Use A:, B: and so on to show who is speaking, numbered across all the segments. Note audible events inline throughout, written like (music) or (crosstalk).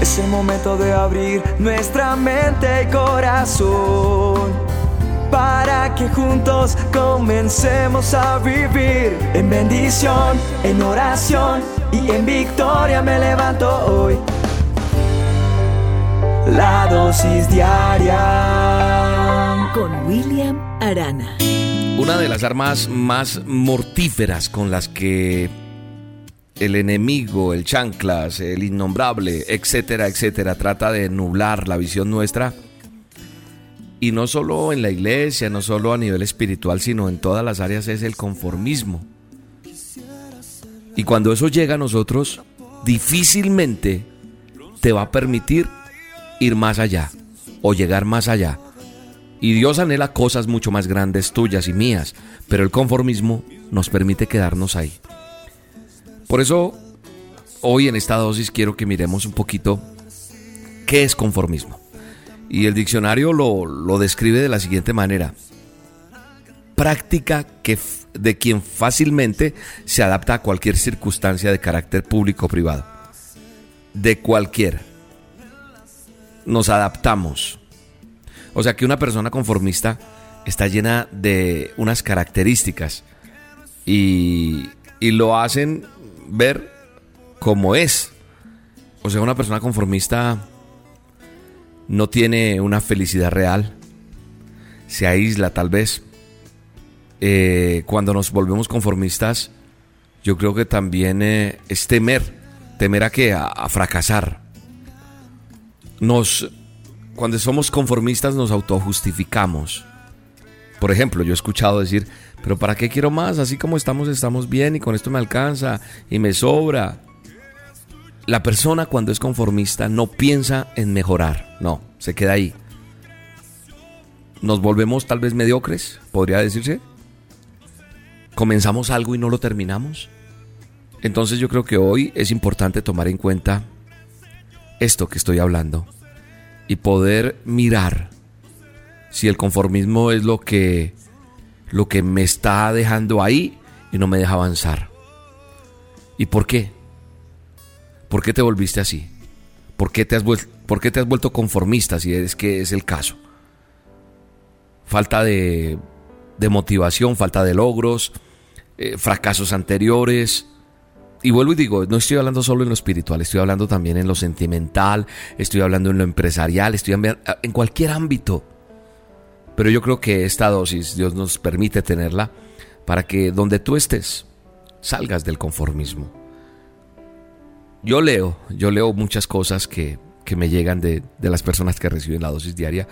A: Es el momento de abrir nuestra mente y corazón para que juntos comencemos a vivir en bendición, en oración y en victoria me levanto hoy. La dosis diaria
B: con William Arana.
C: Una de las armas más mortíferas con las que el enemigo, el chanclas, el innombrable, etcétera, etcétera, trata de nublar la visión nuestra. Y no solo en la iglesia, no solo a nivel espiritual, sino en todas las áreas es el conformismo. Y cuando eso llega a nosotros, difícilmente te va a permitir ir más allá o llegar más allá. Y Dios anhela cosas mucho más grandes tuyas y mías, pero el conformismo nos permite quedarnos ahí. Por eso, hoy en esta dosis quiero que miremos un poquito qué es conformismo. Y el diccionario lo, describe de la siguiente manera. Práctica que, de quien fácilmente se adapta a cualquier circunstancia de carácter público o privado. De cualquier. Nos adaptamos. O sea que una persona conformista está llena de unas características y, y lo hacen ver como es. O sea, una persona conformista no tiene una felicidad real, se aísla tal vez. Eh, cuando nos volvemos conformistas, yo creo que también eh, es temer, temer a que a, fracasar. Nos, cuando somos conformistas nos autojustificamos. Por ejemplo, yo he escuchado decir, pero ¿para qué quiero más? Así como estamos, estamos bien y con esto me alcanza y me sobra. La persona cuando es conformista no piensa en mejorar, no, se queda ahí. Nos volvemos tal vez mediocres, podría decirse. Comenzamos algo y no lo terminamos. Entonces yo creo que hoy es importante tomar en cuenta esto que estoy hablando y poder mirar si el conformismo es lo que lo que me está dejando ahí y no me deja avanzar. ¿Y por qué? ¿Por qué te volviste así? ¿Por qué te has, vuelto, por qué te has vuelto conformista si es que es el caso? Falta de, de motivación, falta de logros, eh, fracasos anteriores. Y vuelvo y digo, no estoy hablando solo en lo espiritual, estoy hablando también en lo sentimental, estoy hablando en lo empresarial, estoy en cualquier ámbito. Pero yo creo que esta dosis Dios nos permite tenerla para que donde tú estés salgas del conformismo. Yo leo, yo leo muchas cosas que, me llegan de, de las personas que reciben la dosis diaria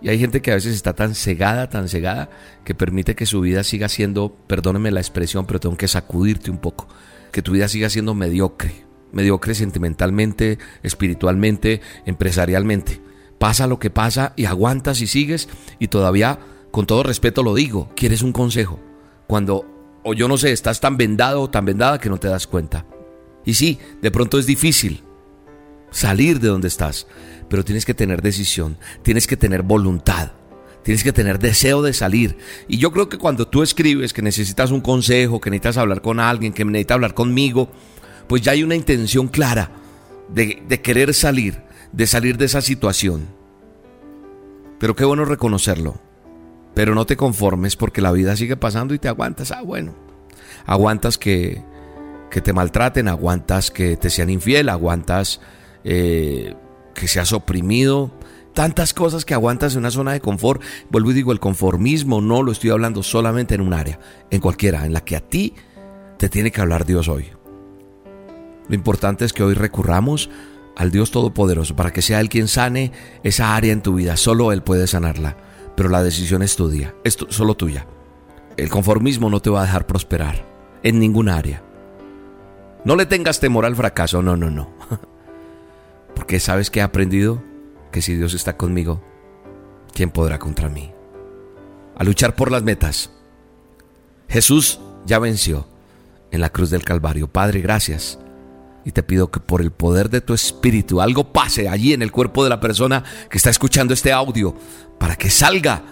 C: y hay gente que a veces está tan cegada, tan cegada, que permite que su vida siga siendo, perdóneme la expresión, pero tengo que sacudirte un poco, que tu vida siga siendo mediocre, mediocre sentimentalmente, espiritualmente, empresarialmente pasa lo que pasa y aguantas y sigues y todavía, con todo respeto lo digo, quieres un consejo. Cuando, o yo no sé, estás tan vendado o tan vendada que no te das cuenta. Y sí, de pronto es difícil salir de donde estás, pero tienes que tener decisión, tienes que tener voluntad. Tienes que tener deseo de salir. Y yo creo que cuando tú escribes que necesitas un consejo, que necesitas hablar con alguien, que necesitas hablar conmigo, pues ya hay una intención clara de, de querer salir de salir de esa situación. Pero qué bueno reconocerlo. Pero no te conformes porque la vida sigue pasando y te aguantas. Ah, bueno. Aguantas que, que te maltraten, aguantas que te sean infiel, aguantas eh, que seas oprimido. Tantas cosas que aguantas en una zona de confort. Vuelvo y digo, el conformismo no lo estoy hablando solamente en un área, en cualquiera, en la que a ti te tiene que hablar Dios hoy. Lo importante es que hoy recurramos al Dios Todopoderoso para que sea Él quien sane esa área en tu vida. Solo Él puede sanarla, pero la decisión es tuya, es solo tuya. El conformismo no te va a dejar prosperar en ninguna área. No le tengas temor al fracaso, no, no, no. (laughs) Porque sabes que he aprendido que si Dios está conmigo, ¿quién podrá contra mí? A luchar por las metas. Jesús ya venció en la cruz del Calvario. Padre, gracias y te pido que por el poder de tu espíritu algo pase allí en el cuerpo de la persona que está escuchando este audio para que salga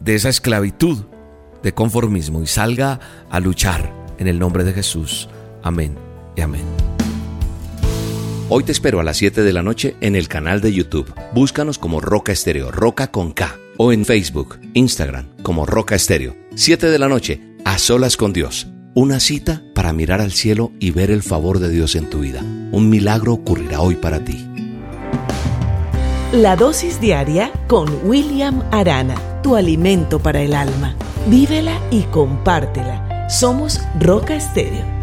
C: de esa esclavitud de conformismo y salga a luchar en el nombre de Jesús. Amén y amén. Hoy te espero a las 7 de la noche en el canal de YouTube. Búscanos como Roca Estéreo, Roca con K. O en Facebook, Instagram, como Roca Estéreo. 7 de la noche, a solas con Dios. Una cita para mirar al cielo y ver el favor de Dios en tu vida. Un milagro ocurrirá hoy para ti.
B: La dosis diaria con William Arana, tu alimento para el alma. Vívela y compártela. Somos Roca Estéreo